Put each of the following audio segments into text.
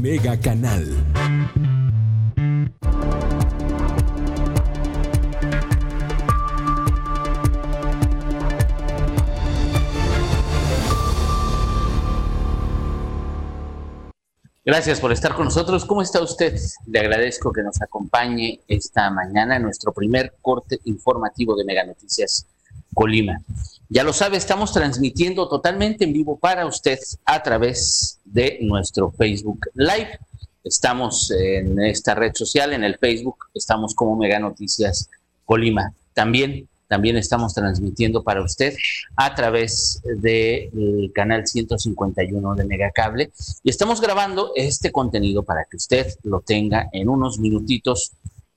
Mega Canal. Gracias por estar con nosotros. ¿Cómo está usted? Le agradezco que nos acompañe esta mañana en nuestro primer corte informativo de Mega Noticias Colima. Ya lo sabe, estamos transmitiendo totalmente en vivo para usted a través de nuestro Facebook Live. Estamos en esta red social, en el Facebook, estamos como Mega Noticias Colima. También también estamos transmitiendo para usted a través del canal 151 de Megacable y estamos grabando este contenido para que usted lo tenga en unos minutitos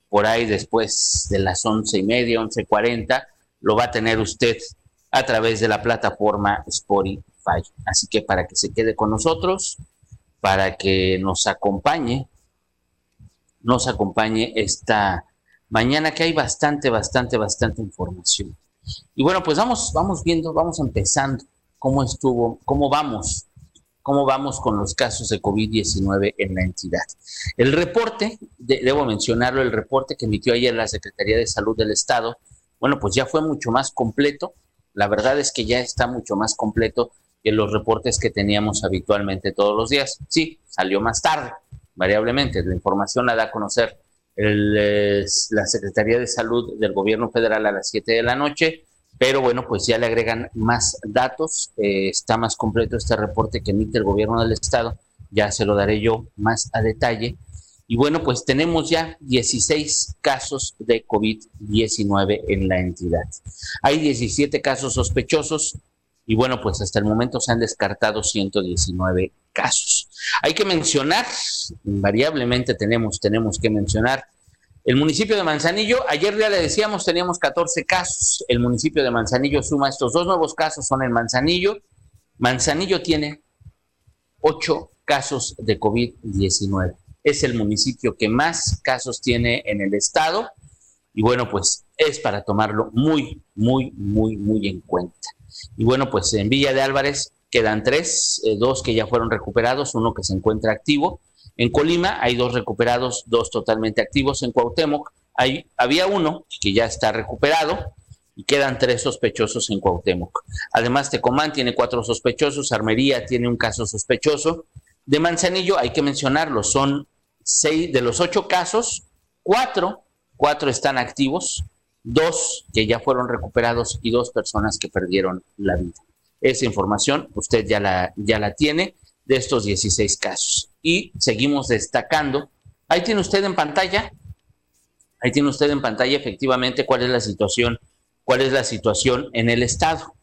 por ahí después de las once y media, once cuarenta, lo va a tener usted a través de la plataforma Spotify. Así que para que se quede con nosotros, para que nos acompañe, nos acompañe esta mañana que hay bastante, bastante, bastante información. Y bueno, pues vamos, vamos viendo, vamos empezando cómo estuvo, cómo vamos, cómo vamos con los casos de COVID-19 en la entidad. El reporte, debo mencionarlo, el reporte que emitió ayer la Secretaría de Salud del Estado, bueno, pues ya fue mucho más completo. La verdad es que ya está mucho más completo que los reportes que teníamos habitualmente todos los días. Sí, salió más tarde, variablemente. La información la da a conocer el, la Secretaría de Salud del Gobierno Federal a las 7 de la noche, pero bueno, pues ya le agregan más datos, eh, está más completo este reporte que emite el Gobierno del Estado, ya se lo daré yo más a detalle. Y bueno, pues tenemos ya 16 casos de COVID-19 en la entidad. Hay 17 casos sospechosos y bueno, pues hasta el momento se han descartado 119 casos. Hay que mencionar, invariablemente tenemos, tenemos que mencionar, el municipio de Manzanillo, ayer ya le decíamos, teníamos 14 casos, el municipio de Manzanillo suma estos dos nuevos casos, son en Manzanillo. Manzanillo tiene 8 casos de COVID-19. Es el municipio que más casos tiene en el estado y bueno, pues es para tomarlo muy, muy, muy, muy en cuenta. Y bueno, pues en Villa de Álvarez quedan tres, eh, dos que ya fueron recuperados, uno que se encuentra activo. En Colima hay dos recuperados, dos totalmente activos. En Cuauhtémoc hay, había uno que ya está recuperado y quedan tres sospechosos en Cuauhtémoc. Además, Tecomán tiene cuatro sospechosos, Armería tiene un caso sospechoso. De Manzanillo hay que mencionarlo, son seis de los ocho casos, cuatro, cuatro están activos, dos que ya fueron recuperados y dos personas que perdieron la vida. Esa información usted ya la, ya la tiene de estos 16 casos. Y seguimos destacando. Ahí tiene usted en pantalla, ahí tiene usted en pantalla efectivamente cuál es la situación, cuál es la situación en el estado.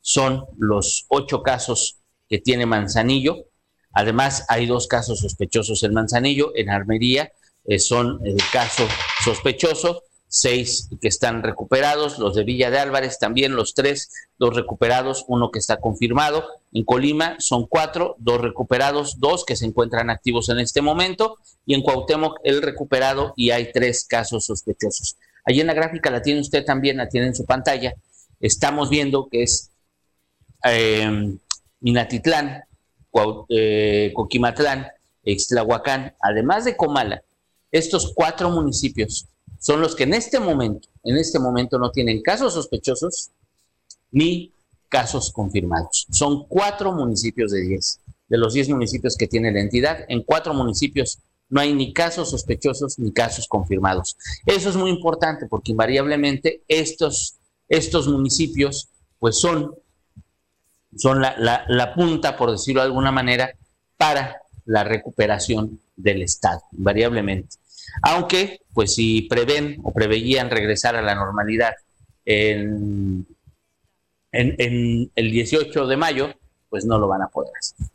Son los ocho casos que tiene Manzanillo. Además, hay dos casos sospechosos en Manzanillo, en Armería, eh, son el caso sospechoso seis que están recuperados, los de Villa de Álvarez también, los tres, dos recuperados, uno que está confirmado. En Colima son cuatro, dos recuperados, dos que se encuentran activos en este momento, y en Cuauhtémoc el recuperado y hay tres casos sospechosos. Allí en la gráfica la tiene usted también, la tiene en su pantalla. Estamos viendo que es eh, Minatitlán, eh, Coquimatlán, Extlahuacán, además de Comala, estos cuatro municipios son los que en este momento, en este momento no tienen casos sospechosos ni casos confirmados. Son cuatro municipios de diez. De los diez municipios que tiene la entidad, en cuatro municipios no hay ni casos sospechosos ni casos confirmados. Eso es muy importante porque invariablemente estos, estos municipios pues son, son la, la punta, por decirlo de alguna manera, para la recuperación del Estado, invariablemente. Aunque, pues si prevén o preveían regresar a la normalidad en, en, el 18 de mayo, pues no lo van a poder hacer.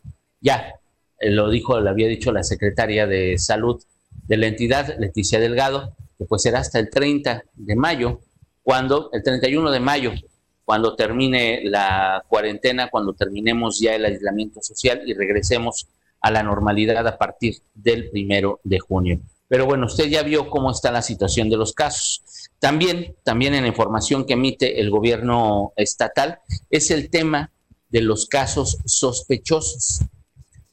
Ya, eh, lo dijo, lo había dicho la secretaria de salud de la entidad, Leticia Delgado, que pues será hasta el 30 de mayo, cuando, el 31 de mayo, cuando termine la cuarentena, cuando terminemos ya el aislamiento social y regresemos a la normalidad a partir del primero de junio. Pero bueno, usted ya vio cómo está la situación de los casos. También, también en la información que emite el gobierno estatal es el tema de los casos sospechosos.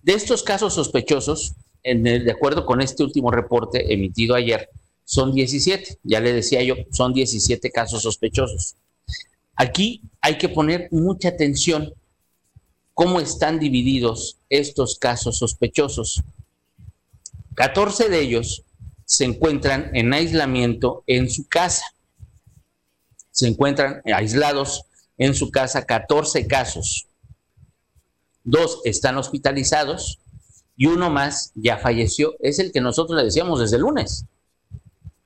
De estos casos sospechosos, de acuerdo con este último reporte emitido ayer, son 17. Ya le decía yo, son 17 casos sospechosos. Aquí hay que poner mucha atención cómo están divididos estos casos sospechosos. 14 de ellos se encuentran en aislamiento en su casa. Se encuentran aislados en su casa 14 casos. Dos están hospitalizados y uno más ya falleció. Es el que nosotros le decíamos desde el lunes.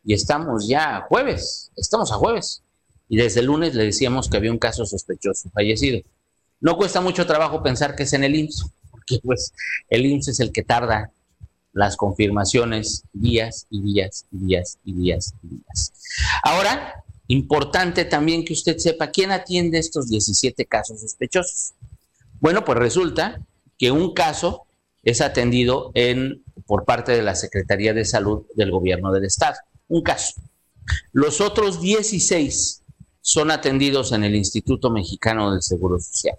Y estamos ya a jueves, estamos a jueves. Y desde el lunes le decíamos que había un caso sospechoso fallecido. No cuesta mucho trabajo pensar que es en el IMSS, porque pues el IMSS es el que tarda las confirmaciones días y días y días y días y días. Ahora, importante también que usted sepa quién atiende estos 17 casos sospechosos. Bueno, pues resulta que un caso es atendido en, por parte de la Secretaría de Salud del Gobierno del Estado. Un caso. Los otros 16 son atendidos en el Instituto Mexicano del Seguro Social.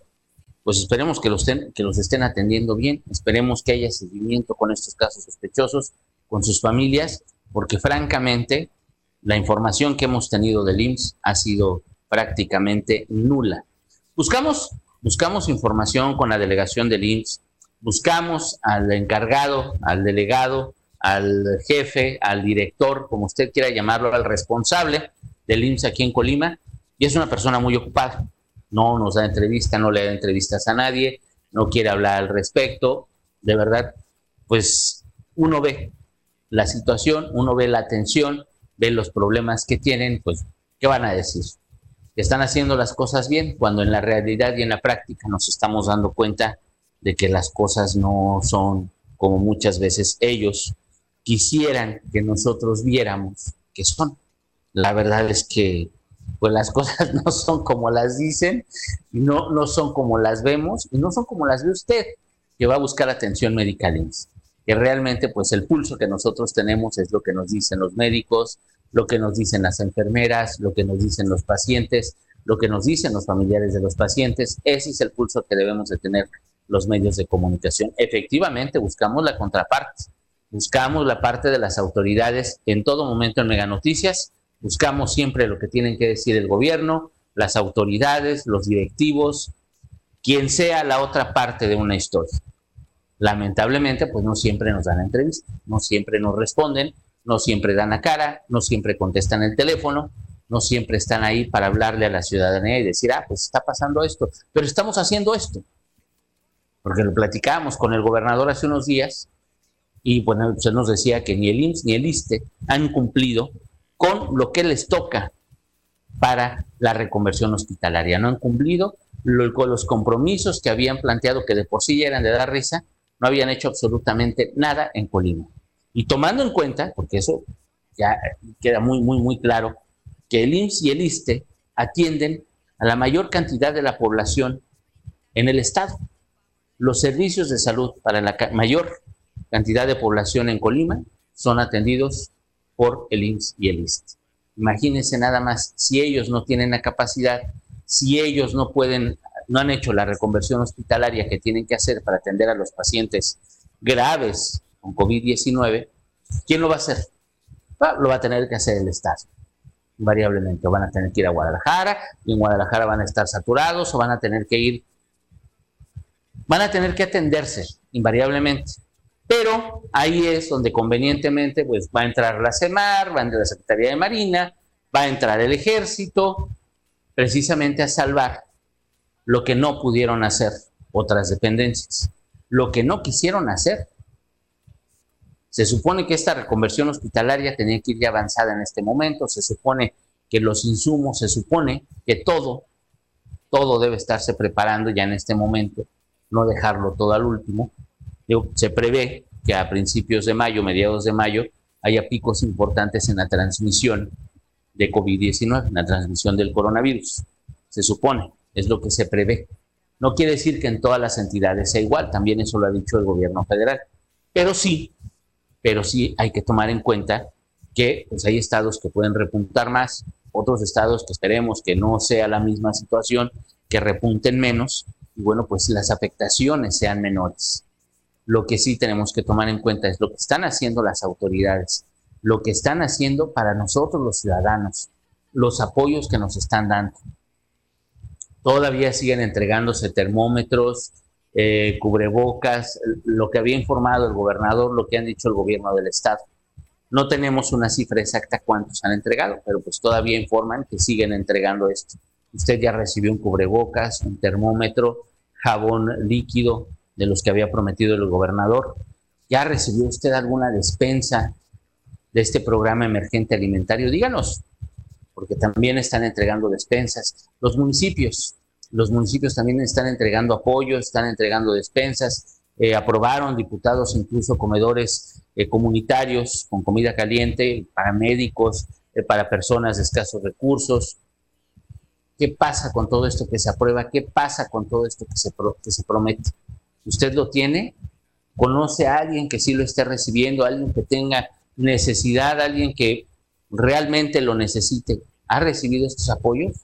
Pues esperemos que los, estén, que los estén atendiendo bien, esperemos que haya seguimiento con estos casos sospechosos, con sus familias, porque francamente la información que hemos tenido del IMSS ha sido prácticamente nula. Buscamos, buscamos información con la delegación del IMSS, buscamos al encargado, al delegado, al jefe, al director, como usted quiera llamarlo, al responsable del IMSS aquí en Colima, y es una persona muy ocupada. No nos da entrevista, no le da entrevistas a nadie, no quiere hablar al respecto. De verdad, pues uno ve la situación, uno ve la atención, ve los problemas que tienen, pues, ¿qué van a decir? están haciendo las cosas bien, cuando en la realidad y en la práctica nos estamos dando cuenta de que las cosas no son como muchas veces ellos quisieran que nosotros viéramos que son. La verdad es que pues las cosas no son como las dicen, no, no son como las vemos y no son como las ve usted, que va a buscar atención médica que realmente pues el pulso que nosotros tenemos es lo que nos dicen los médicos, lo que nos dicen las enfermeras, lo que nos dicen los pacientes, lo que nos dicen los familiares de los pacientes, ese es el pulso que debemos de tener los medios de comunicación. Efectivamente, buscamos la contraparte, buscamos la parte de las autoridades en todo momento en Mega Noticias, buscamos siempre lo que tienen que decir el gobierno, las autoridades, los directivos, quien sea la otra parte de una historia. Lamentablemente, pues no siempre nos dan entrevista, no siempre nos responden, no siempre dan la cara, no siempre contestan el teléfono, no siempre están ahí para hablarle a la ciudadanía y decir, ah, pues está pasando esto, pero estamos haciendo esto porque lo platicábamos con el gobernador hace unos días y bueno, se nos decía que ni el IMSS ni el ISTE han cumplido con lo que les toca para la reconversión hospitalaria. No han cumplido los compromisos que habían planteado, que de por sí eran de dar risa, no habían hecho absolutamente nada en Colima. Y tomando en cuenta, porque eso ya queda muy, muy, muy claro, que el IMSS y el ISTE atienden a la mayor cantidad de la población en el Estado los servicios de salud para la mayor cantidad de población en Colima son atendidos por el IMSS y el IST. Imagínense nada más, si ellos no tienen la capacidad, si ellos no pueden, no han hecho la reconversión hospitalaria que tienen que hacer para atender a los pacientes graves con COVID-19, ¿quién lo va a hacer? Ah, lo va a tener que hacer el Estado, invariablemente. Van a tener que ir a Guadalajara, y en Guadalajara van a estar saturados, o van a tener que ir van a tener que atenderse invariablemente. Pero ahí es donde convenientemente pues, va a entrar la CEMAR, va a entrar la Secretaría de Marina, va a entrar el ejército, precisamente a salvar lo que no pudieron hacer otras dependencias, lo que no quisieron hacer. Se supone que esta reconversión hospitalaria tenía que ir ya avanzada en este momento, se supone que los insumos, se supone que todo, todo debe estarse preparando ya en este momento no dejarlo todo al último. Se prevé que a principios de mayo, mediados de mayo, haya picos importantes en la transmisión de COVID-19, en la transmisión del coronavirus. Se supone, es lo que se prevé. No quiere decir que en todas las entidades sea igual, también eso lo ha dicho el gobierno federal. Pero sí, pero sí hay que tomar en cuenta que pues, hay estados que pueden repuntar más, otros estados que esperemos que no sea la misma situación, que repunten menos, y bueno, pues las afectaciones sean menores. Lo que sí tenemos que tomar en cuenta es lo que están haciendo las autoridades, lo que están haciendo para nosotros los ciudadanos, los apoyos que nos están dando. Todavía siguen entregándose termómetros, eh, cubrebocas, lo que había informado el gobernador, lo que han dicho el gobierno del estado. No tenemos una cifra exacta cuántos han entregado, pero pues todavía informan que siguen entregando esto. Usted ya recibió un cubrebocas, un termómetro, jabón líquido de los que había prometido el gobernador. ¿Ya recibió usted alguna despensa de este programa emergente alimentario? Díganos, porque también están entregando despensas. Los municipios, los municipios también están entregando apoyo, están entregando despensas. Eh, aprobaron diputados incluso comedores eh, comunitarios con comida caliente para médicos, eh, para personas de escasos recursos. ¿Qué pasa con todo esto que se aprueba? ¿Qué pasa con todo esto que se, que se promete? ¿Usted lo tiene? ¿Conoce a alguien que sí lo esté recibiendo? ¿Alguien que tenga necesidad? ¿Alguien que realmente lo necesite? ¿Ha recibido estos apoyos?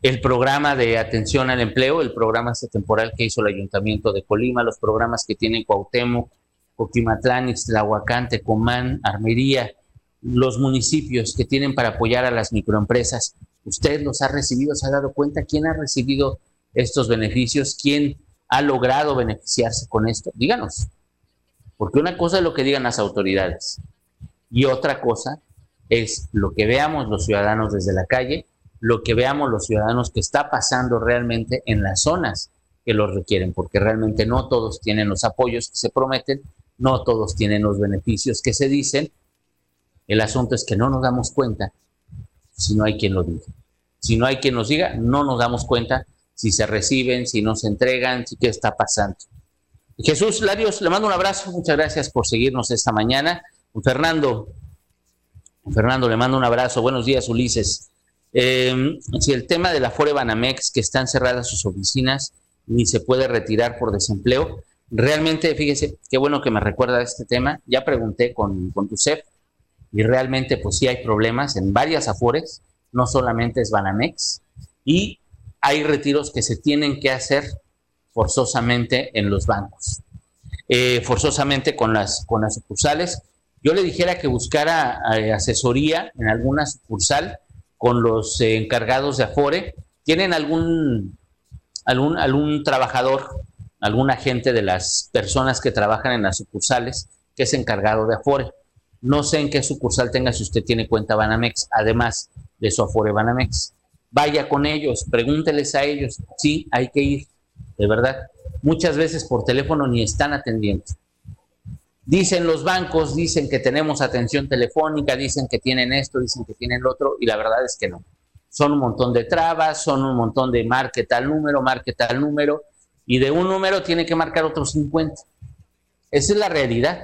El programa de atención al empleo, el programa temporal que hizo el Ayuntamiento de Colima, los programas que tiene Cuauhtémoc, Coquimatlán, Ixtlahuacán, Tecomán, Armería, los municipios que tienen para apoyar a las microempresas. ¿Usted los ha recibido? ¿Se ha dado cuenta quién ha recibido estos beneficios? ¿Quién ha logrado beneficiarse con esto? Díganos. Porque una cosa es lo que digan las autoridades y otra cosa es lo que veamos los ciudadanos desde la calle, lo que veamos los ciudadanos que está pasando realmente en las zonas que los requieren, porque realmente no todos tienen los apoyos que se prometen no todos tienen los beneficios que se dicen. El asunto es que no nos damos cuenta si no hay quien lo diga. Si no hay quien nos diga, no nos damos cuenta si se reciben, si no se entregan, si qué está pasando. Jesús Larios, le mando un abrazo, muchas gracias por seguirnos esta mañana. Fernando, Fernando, le mando un abrazo. Buenos días, Ulises. Eh, si el tema de la Fore Banamex, que están cerradas sus oficinas, ni se puede retirar por desempleo, realmente, fíjese, qué bueno que me recuerda este tema. Ya pregunté con, con tu CEP y realmente pues sí hay problemas en varias afores, no solamente es Banamex, y hay retiros que se tienen que hacer forzosamente en los bancos, eh, forzosamente con las, con las sucursales. Yo le dijera que buscara eh, asesoría en alguna sucursal con los eh, encargados de Afore. ¿Tienen algún, algún, algún trabajador algún agente de las personas que trabajan en las sucursales que es encargado de Afore. No sé en qué sucursal tenga si usted tiene cuenta Banamex, además de su Afore Banamex. Vaya con ellos, pregúnteles a ellos. Sí, hay que ir, de verdad. Muchas veces por teléfono ni están atendiendo. Dicen los bancos, dicen que tenemos atención telefónica, dicen que tienen esto, dicen que tienen lo otro, y la verdad es que no. Son un montón de trabas, son un montón de marque tal número, marque tal número, y de un número tiene que marcar otros 50. Esa es la realidad.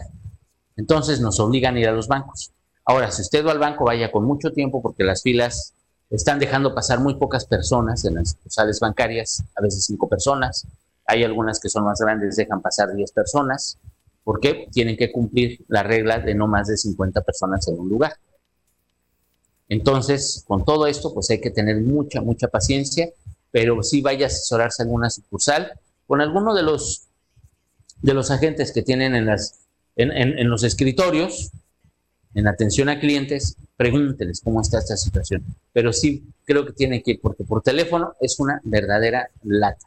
Entonces nos obligan a ir a los bancos. Ahora, si usted va al banco, vaya con mucho tiempo porque las filas están dejando pasar muy pocas personas en las sucursales bancarias, a veces cinco personas. Hay algunas que son más grandes, dejan pasar 10 personas, porque tienen que cumplir la regla de no más de 50 personas en un lugar. Entonces, con todo esto, pues hay que tener mucha, mucha paciencia, pero sí vaya a asesorarse en una sucursal con alguno de los, de los agentes que tienen en, las, en, los escritorios, en atención a clientes, pregúnteles cómo está esta situación. Pero sí creo que tiene que ir, porque por teléfono es una verdadera lata.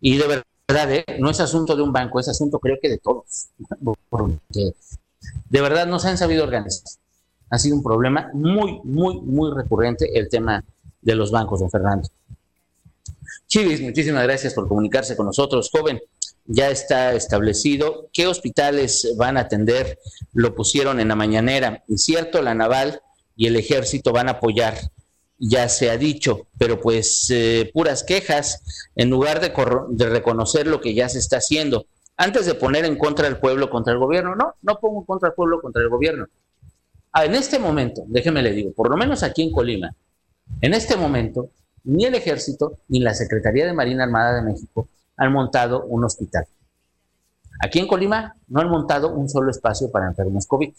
Y de verdad, ¿eh? no es asunto de un banco, es asunto creo que de todos. Porque de verdad no se han sabido organizar. Ha sido un problema muy, muy, muy recurrente el tema de los bancos, don Fernando. Chivis, muchísimas gracias por comunicarse con nosotros. Joven, ya está establecido. ¿Qué hospitales van a atender? Lo pusieron en la mañanera. Y cierto, la naval y el ejército van a apoyar, ya se ha dicho, pero pues eh, puras quejas en lugar de, de reconocer lo que ya se está haciendo. Antes de poner en contra del pueblo contra el gobierno, no, no pongo en contra del pueblo contra el gobierno. Ah, en este momento, déjeme le digo, por lo menos aquí en Colima, en este momento ni el Ejército ni la Secretaría de Marina Armada de México han montado un hospital. Aquí en Colima no han montado un solo espacio para enfermos COVID,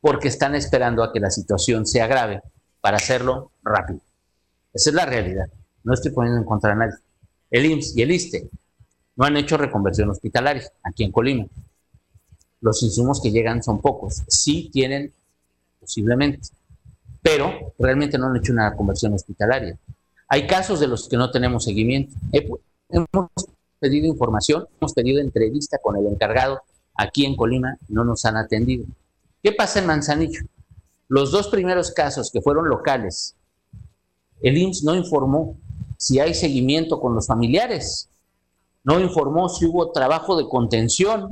porque están esperando a que la situación se agrave para hacerlo rápido. Esa es la realidad. No estoy poniendo en contra a nadie. El IMSS y el ISTE no han hecho reconversión hospitalaria aquí en Colima. Los insumos que llegan son pocos. Sí tienen, posiblemente, pero realmente no han hecho una conversión hospitalaria. Hay casos de los que no tenemos seguimiento. Hemos pedido información, hemos pedido entrevista con el encargado aquí en Colima, no nos han atendido. ¿Qué pasa en Manzanillo? Los dos primeros casos que fueron locales, el IMSS no informó si hay seguimiento con los familiares, no informó si hubo trabajo de contención.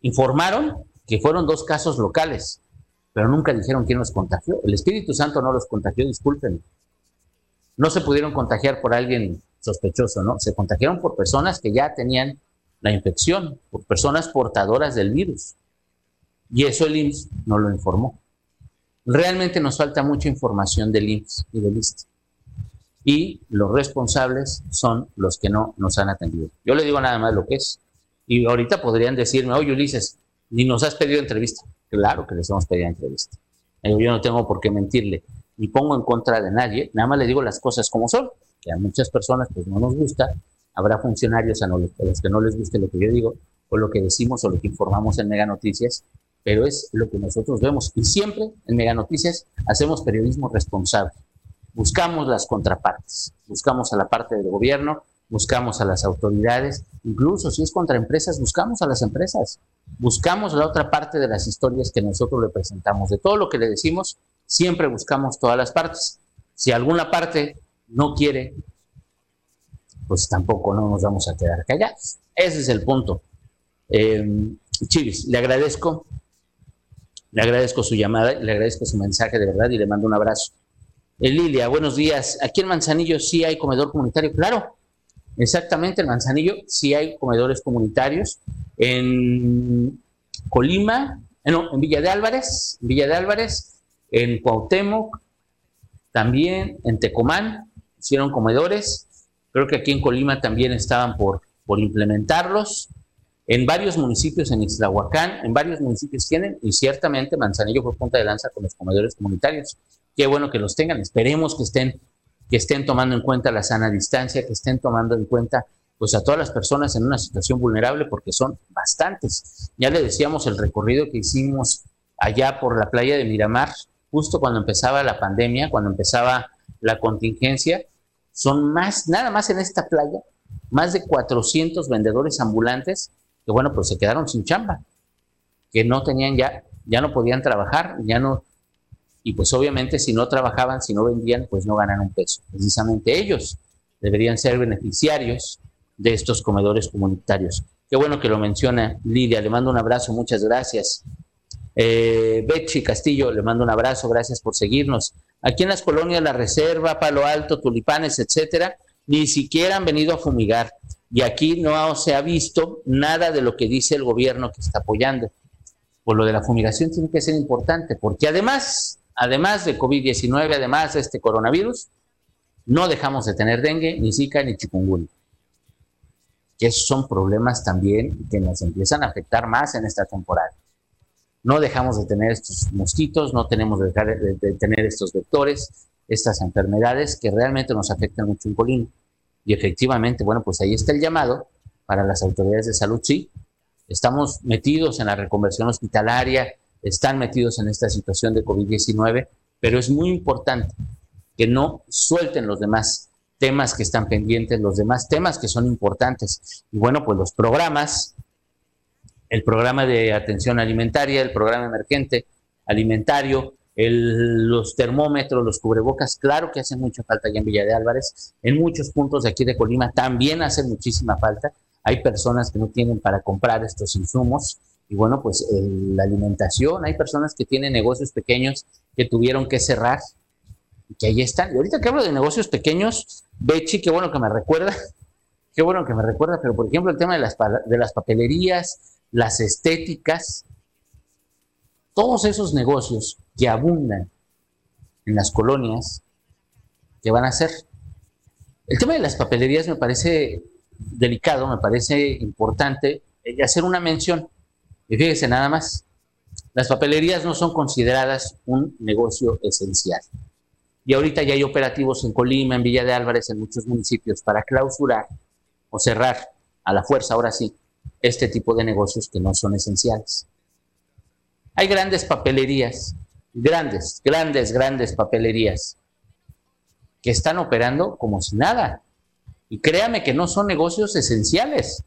Informaron que fueron dos casos locales, pero nunca dijeron quién los contagió. El Espíritu Santo no los contagió, disculpen. No se pudieron contagiar por alguien sospechoso, ¿no? Se contagiaron por personas que ya tenían la infección, por personas portadoras del virus. Y eso el IMSS no lo informó. Realmente nos falta mucha información del IMSS y del IST. Y los responsables son los que no nos han atendido. Yo le digo nada más lo que es. Y ahorita podrían decirme, oye Ulises, ni nos has pedido entrevista. Claro que les hemos pedido entrevista. Yo no tengo por qué mentirle, ni pongo en contra de nadie, nada más le digo las cosas como son, que a muchas personas pues no nos gusta, habrá funcionarios a, los que no les guste lo que yo digo, o lo que decimos o lo que informamos en Mega Noticias, pero es lo que nosotros vemos. Y siempre en Mega Noticias hacemos periodismo responsable. Buscamos las contrapartes, buscamos a la parte del gobierno, buscamos a las autoridades, incluso si es contra empresas, buscamos a las empresas, buscamos la otra parte de las historias que nosotros le presentamos. De todo lo que le decimos, siempre buscamos todas las partes. Si alguna parte no quiere, pues tampoco no nos vamos a quedar callados. Ese es el punto. Eh, Chivis, le agradezco le agradezco su llamada, le agradezco su mensaje de verdad y le mando un abrazo. Eh, Lilia, buenos días. Aquí en Manzanillo sí hay comedor comunitario. Claro, exactamente, en Manzanillo sí hay comedores comunitarios. En Colima, eh, no, en Villa de Álvarez, Villa de Álvarez, en Cuauhtémoc, también en Tecomán hicieron comedores. Creo que aquí en Colima también estaban por, por implementarlos en varios municipios en Ixtlahuacán, en varios municipios tienen, y ciertamente Manzanillo fue punta de lanza con los comedores comunitarios. Qué bueno que los tengan, esperemos que estén, que estén tomando en cuenta la sana distancia, que estén tomando en cuenta pues a todas las personas en una situación vulnerable, porque son bastantes. Ya le decíamos el recorrido que hicimos allá por la playa de Miramar, justo cuando empezaba la pandemia, cuando empezaba la contingencia, son más, nada más en esta playa, más de 400 vendedores ambulantes que bueno, pues se quedaron sin chamba, que no tenían ya, ya no podían trabajar, ya no, y pues obviamente si no trabajaban, si no vendían, pues no ganan un peso. Precisamente ellos deberían ser beneficiarios de estos comedores comunitarios. Qué bueno que lo menciona Lidia, le mando un abrazo, muchas gracias. Eh, Castillo, le mando un abrazo, gracias por seguirnos. Aquí en las colonias La Reserva, Palo Alto, Tulipanes, etcétera, ni siquiera han venido a fumigar. Y aquí no se ha visto nada de lo que dice el gobierno que está apoyando. Por lo de la fumigación tiene que ser importante, porque además, además de COVID-19, además de este coronavirus, no dejamos de tener dengue, ni zika, ni chikungunya. Que esos son problemas también que nos empiezan a afectar más en esta temporada. No dejamos de tener estos mosquitos, no tenemos de dejar de, tener estos vectores, estas enfermedades que realmente nos afectan mucho en Colima. Y efectivamente, bueno, pues ahí está el llamado para las autoridades de salud, sí. Estamos metidos en la reconversión hospitalaria, están metidos en esta situación de COVID-19, pero es muy importante que no suelten los demás temas que están pendientes, los demás temas que son importantes. Y bueno, pues los programas, el programa de atención alimentaria, el programa emergente alimentario, los termómetros, los cubrebocas, claro que hacen mucha falta allá en Villa de Álvarez. En muchos puntos de aquí de Colima también hacen muchísima falta. Hay personas que no tienen para comprar estos insumos. Y bueno, pues la alimentación, hay personas que tienen negocios pequeños que tuvieron que cerrar y que ahí están. Y ahorita que hablo de negocios pequeños, Bechi, qué bueno que me recuerda, qué bueno que me recuerda, pero por ejemplo el tema de las, de las papelerías, las estéticas, todos esos negocios que abundan en las colonias, ¿qué van a hacer? El tema de las papelerías me parece delicado, me parece importante hacer una mención. Y fíjese nada más, las papelerías no son consideradas un negocio esencial. Y ahorita ya hay operativos en Colima, en Villa de Álvarez, en muchos municipios para clausurar o cerrar a la fuerza, ahora sí, este tipo de negocios que no son esenciales. Hay grandes papelerías, grandes, grandes, grandes papelerías que están operando como si nada. Y créame que no son negocios esenciales.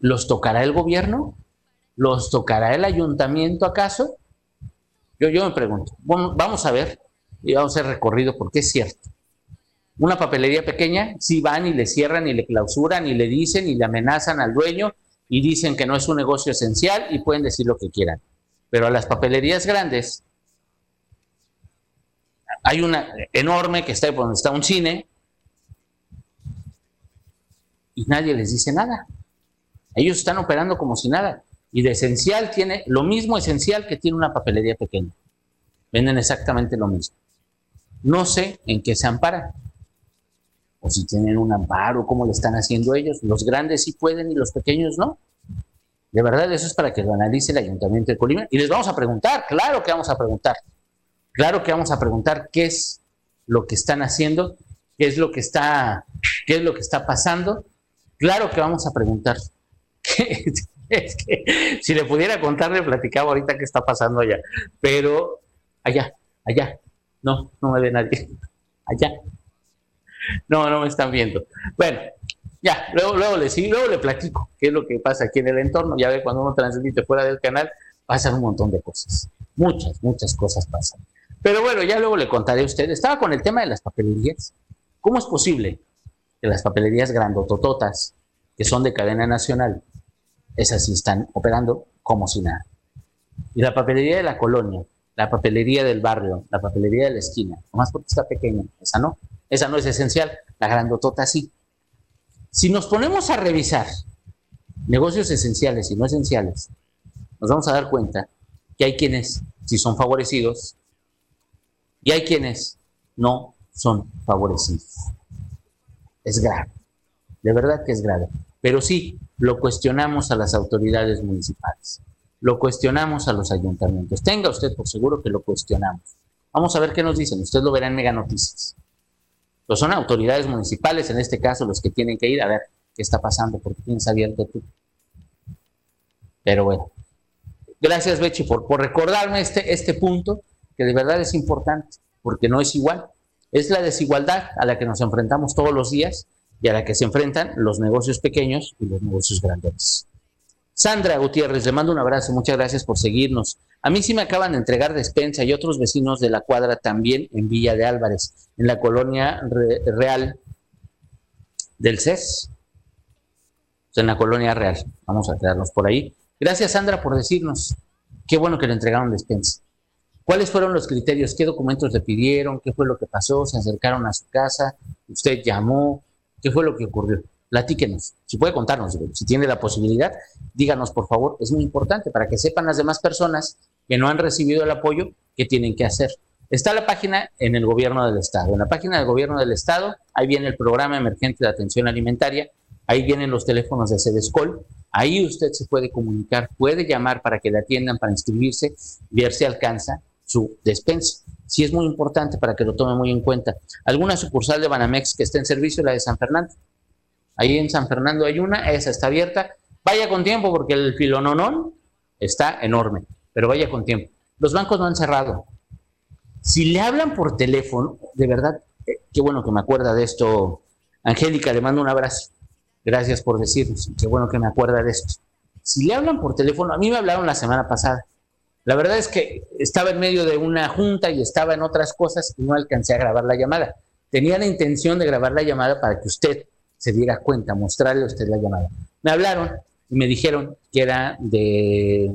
¿Los tocará el gobierno? ¿Los tocará el ayuntamiento acaso? Yo, yo me pregunto, vamos a ver y vamos a hacer recorrido porque es cierto. Una papelería pequeña, si van y le cierran y le clausuran y le dicen y le amenazan al dueño y dicen que no es un negocio esencial y pueden decir lo que quieran. Pero a las papelerías grandes, hay una enorme que está donde está un cine y nadie les dice nada. Ellos están operando como si nada. Y de esencial tiene lo mismo esencial que tiene una papelería pequeña. Venden exactamente lo mismo. No sé en qué se amparan o si tienen un amparo, cómo lo están haciendo ellos. Los grandes sí pueden y los pequeños no. De verdad, eso es para que lo analice el Ayuntamiento de Colima. Y les vamos a preguntar, claro que vamos a preguntar. Claro que vamos a preguntar qué es lo que están haciendo, qué es lo que está, qué es lo que está pasando. Claro que vamos a preguntar. es que si le pudiera contar, le platicaba ahorita qué está pasando allá. Pero allá, allá. No, no me ve nadie. Allá. No, no me están viendo. Bueno, ya, luego, luego, le, luego le platico qué es lo que pasa aquí en el entorno. Ya ve, cuando uno transmite fuera del canal, pasan un montón de cosas. Muchas, muchas cosas pasan. Pero bueno, ya luego le contaré a usted. Estaba con el tema de las papelerías. ¿Cómo es posible que las papelerías grandotototas, que son de cadena nacional, esas sí están operando como si nada? Y la papelería de la colonia, la papelería del barrio, la papelería de la esquina, nomás porque está pequeña, esa no. Esa no es esencial, la grandotota sí. Si nos ponemos a revisar negocios esenciales y no esenciales, nos vamos a dar cuenta que hay quienes sí son favorecidos y hay quienes no son favorecidos. Es grave, de verdad que es grave. Pero sí, lo cuestionamos a las autoridades municipales, lo cuestionamos a los ayuntamientos. Tenga usted por seguro que lo cuestionamos. Vamos a ver qué nos dicen. Usted lo verá en Mega Noticias. Pues son autoridades municipales, en este caso, los que tienen que ir a ver qué está pasando, porque tienes abierto tú. Pero bueno, gracias Bechi por, por recordarme este, este punto, que de verdad es importante, porque no es igual. Es la desigualdad a la que nos enfrentamos todos los días y a la que se enfrentan los negocios pequeños y los negocios grandes. Sandra Gutiérrez, le mando un abrazo, muchas gracias por seguirnos. A mí sí me acaban de entregar despensa y otros vecinos de la cuadra también en Villa de Álvarez, en la colonia real del CES, en la colonia real. Vamos a quedarnos por ahí. Gracias, Sandra, por decirnos. Qué bueno que le entregaron despensa. ¿Cuáles fueron los criterios? ¿Qué documentos le pidieron? ¿Qué fue lo que pasó? ¿Se acercaron a su casa? ¿Usted llamó? ¿Qué fue lo que ocurrió? Platíquenos, si puede contarnos, si tiene la posibilidad, díganos por favor, es muy importante para que sepan las demás personas que no han recibido el apoyo que tienen que hacer. Está la página en el gobierno del estado. En la página del gobierno del estado, ahí viene el programa emergente de atención alimentaria, ahí vienen los teléfonos de Cedescol, ahí usted se puede comunicar, puede llamar para que le atiendan, para inscribirse, ver si alcanza su despensa. Sí es muy importante para que lo tome muy en cuenta. Alguna sucursal de Banamex que esté en servicio, la de San Fernando, Ahí en San Fernando hay una, esa está abierta. Vaya con tiempo porque el filononón está enorme, pero vaya con tiempo. Los bancos no han cerrado. Si le hablan por teléfono, de verdad, eh, qué bueno que me acuerda de esto. Angélica, le mando un abrazo. Gracias por decirnos. Qué bueno que me acuerda de esto. Si le hablan por teléfono, a mí me hablaron la semana pasada. La verdad es que estaba en medio de una junta y estaba en otras cosas y no alcancé a grabar la llamada. Tenía la intención de grabar la llamada para que usted se diera cuenta, mostrarle a usted la llamada. Me hablaron y me dijeron que era de,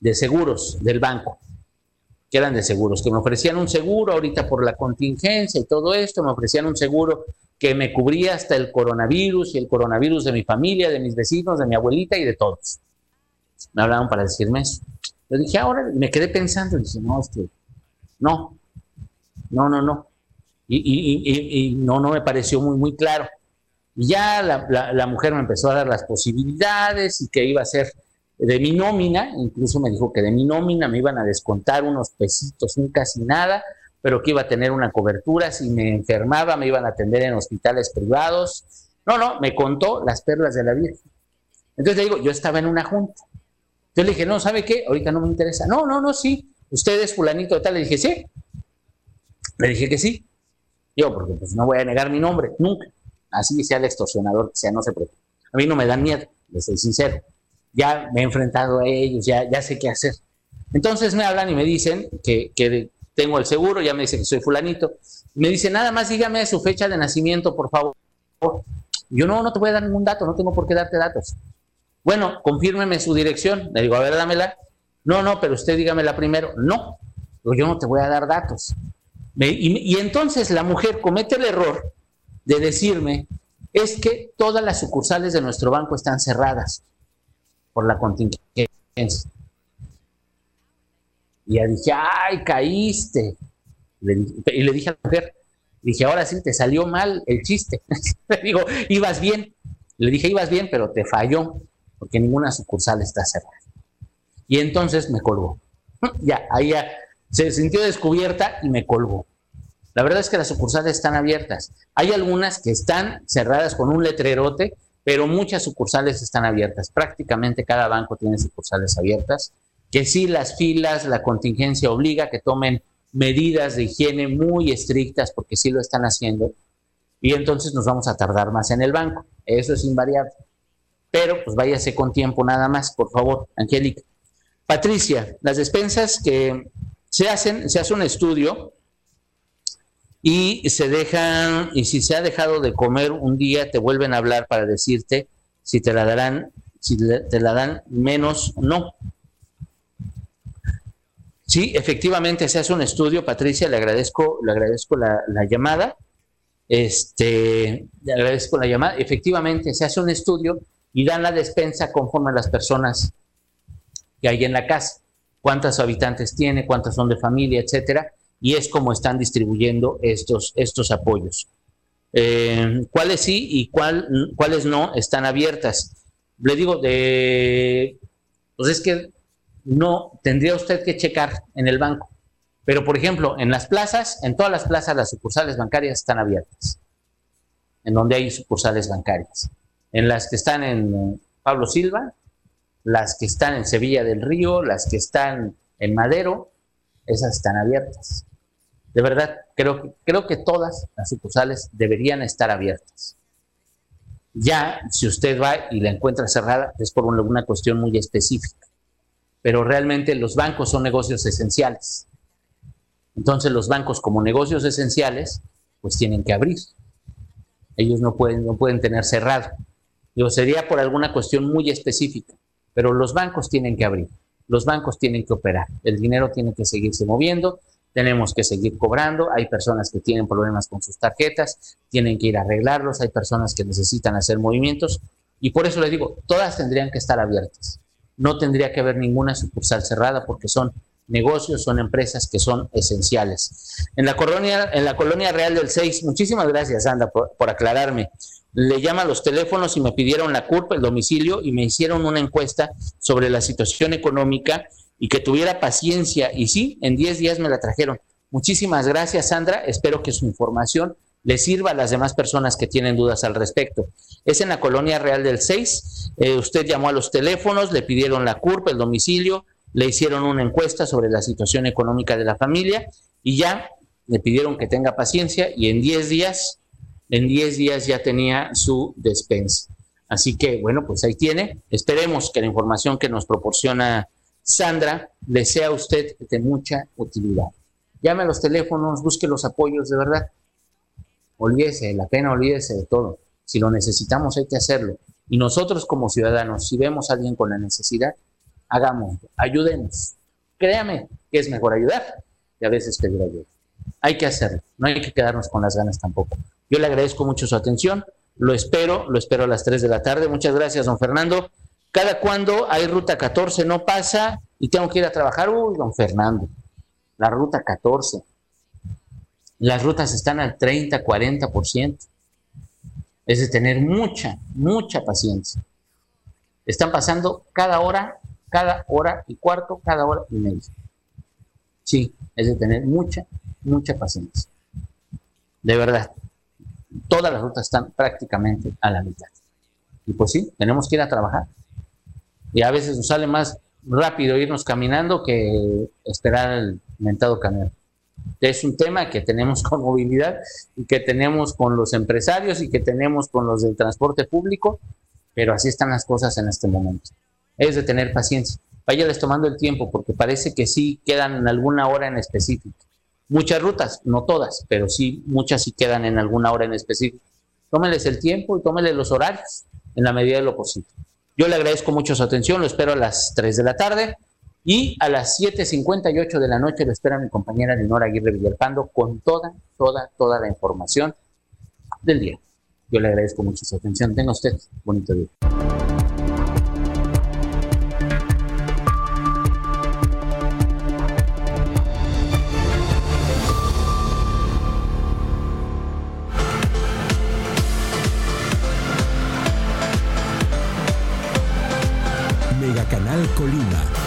de seguros del banco, que eran de seguros, que me ofrecían un seguro ahorita por la contingencia y todo esto, me ofrecían un seguro que me cubría hasta el coronavirus y el coronavirus de mi familia, de mis vecinos, de mi abuelita y de todos. Me hablaron para decirme eso. Yo dije, ahora me quedé pensando, y dije, no, este, no, no, no, no. Y, y, no, no me pareció muy, muy claro. Y ya la, mujer me empezó a dar las posibilidades y que iba a ser de mi nómina, incluso me dijo que de mi nómina me iban a descontar unos pesitos, un casi nada, pero que iba a tener una cobertura, si me enfermaba me iban a atender en hospitales privados. No, no, me contó las perlas de la Virgen. Entonces le digo, yo estaba en una junta. Yo le dije, no, ¿sabe qué? Ahorita no me interesa. No, no, no, sí. Usted es fulanito de tal. Le dije, sí. Le dije que sí. Yo, porque pues no voy a negar mi nombre, nunca. Así sea el extorsionador, sea, no se preocupe. A mí no me dan miedo, les soy sincero. Ya me he enfrentado a ellos, ya, ya sé qué hacer. Entonces me hablan y me dicen que, que tengo el seguro, ya me dicen que soy fulanito. Me dice, nada más dígame su fecha de nacimiento, por favor. Yo no, no te voy a dar ningún dato, no tengo por qué darte datos. Bueno, confírmeme su dirección. Le digo, a ver, dámela. No, no, pero usted dígamela primero. No, yo no te voy a dar datos. y entonces la mujer comete el error de decirme, es que todas las sucursales de nuestro banco están cerradas por la contingencia. Y ya dije, ay, caíste. y le dije a la mujer, dije, ahora sí, te salió mal el chiste. le digo, ibas bien. Le dije, ibas bien, pero te falló, porque ninguna sucursal está cerrada. Y entonces me colgó. ya, ahí ya se sintió descubierta y me colgó. La verdad es que las sucursales están abiertas. Hay algunas que están cerradas con un letrerote, pero muchas sucursales están abiertas. Prácticamente cada banco tiene sucursales abiertas que sí las filas, la contingencia obliga que tomen medidas de higiene muy estrictas porque sí lo están haciendo y entonces nos vamos a tardar más en el banco. Eso es invariable. Pero pues váyase con tiempo nada más, por favor, Angélica. Patricia, las despensas que se hacen, se hace un estudio y se dejan, y si se ha dejado de comer un día, te vuelven a hablar para decirte si te la darán, si te la dan menos no. Sí, efectivamente se hace un estudio, Patricia, le agradezco, le agradezco la, llamada. Este, le agradezco la llamada. Efectivamente se hace un estudio y dan la despensa conforme a las personas que hay en la casa, cuántos habitantes tiene, cuántos son de familia, etcétera, y es como están distribuyendo estos, estos apoyos. Eh, cuáles sí y cuál, cuáles no están abiertas. Le digo, de, pues es que no tendría usted que checar en el banco. Pero, por ejemplo, en las plazas, en todas las plazas las sucursales bancarias están abiertas, en donde hay sucursales bancarias. En las que están en Pablo Silva, las que están en Sevilla del Río, las que están en Madero, esas están abiertas. De verdad, creo, creo que todas las sucursales deberían estar abiertas. Ya, si usted va y la encuentra cerrada, es por una cuestión muy específica pero realmente los bancos son negocios esenciales. Entonces los bancos como negocios esenciales, pues tienen que abrir. Ellos no pueden, no pueden tener cerrado. Yo sería por alguna cuestión muy específica, pero los bancos tienen que abrir, los bancos tienen que operar, el dinero tiene que seguirse moviendo, tenemos que seguir cobrando, hay personas que tienen problemas con sus tarjetas, tienen que ir a arreglarlos, hay personas que necesitan hacer movimientos y por eso les digo, todas tendrían que estar abiertas no tendría que haber ninguna sucursal cerrada porque son negocios, son empresas que son esenciales. En la colonia, en la colonia real del 6, muchísimas gracias, Sandra, por, aclararme. Le llaman los teléfonos y me pidieron la culpa, el domicilio, y me hicieron una encuesta sobre la situación económica y que tuviera paciencia. Y sí, en 10 días me la trajeron. Muchísimas gracias, Sandra. Espero que su información le sirva a las demás personas que tienen dudas al respecto. Es en la colonia real del 6. Eh, usted llamó a los teléfonos, le pidieron la CURP, el domicilio, le hicieron una encuesta sobre la situación económica de la familia y ya le pidieron que tenga paciencia y en 10 días, en 10 días ya tenía su despensa. Así que, bueno, pues ahí tiene. Esperemos que la información que nos proporciona Sandra le sea a usted de mucha utilidad. Llame a los teléfonos, busque los apoyos, de verdad olvídese de la pena, olvídese de todo. Si lo necesitamos hay que hacerlo. Y nosotros como ciudadanos, si vemos a alguien con la necesidad, hagamos, ayudemos. Créame que es mejor ayudar y a veces pedir ayuda. Hay que hacerlo, no hay que quedarnos con las ganas tampoco. Yo le agradezco mucho su atención, lo espero, lo espero a las 3 de la tarde. Muchas gracias, don Fernando. Cada cuando hay ruta 14 no pasa y tengo que ir a trabajar, uy, don Fernando, la ruta 14 las rutas están al 30, 40%. Es de tener mucha, mucha paciencia. Están pasando cada hora, cada hora y cuarto, cada hora y media. Sí, es de tener mucha, mucha paciencia. De verdad, todas las rutas están prácticamente a la mitad. Y pues sí, tenemos que ir a trabajar. Y a veces nos sale más rápido irnos caminando que esperar el mentado camión. Es un tema que tenemos con movilidad y que tenemos con los empresarios y que tenemos con los del transporte público, pero así están las cosas en este momento. Es de tener paciencia. Váyales tomando el tiempo porque parece que sí quedan en alguna hora en específico. Muchas rutas, no todas, pero sí muchas sí quedan en alguna hora en específico. Tómenles el tiempo y tómenles los horarios en la medida de lo posible. Yo le agradezco mucho su atención, lo espero a las 3 de la tarde y a las 7.58 de la noche lo espera mi compañera Leonora Aguirre Villalpando con toda, toda, toda la información del día. Yo le agradezco mucho su atención. Tenga usted bonito día. Colima.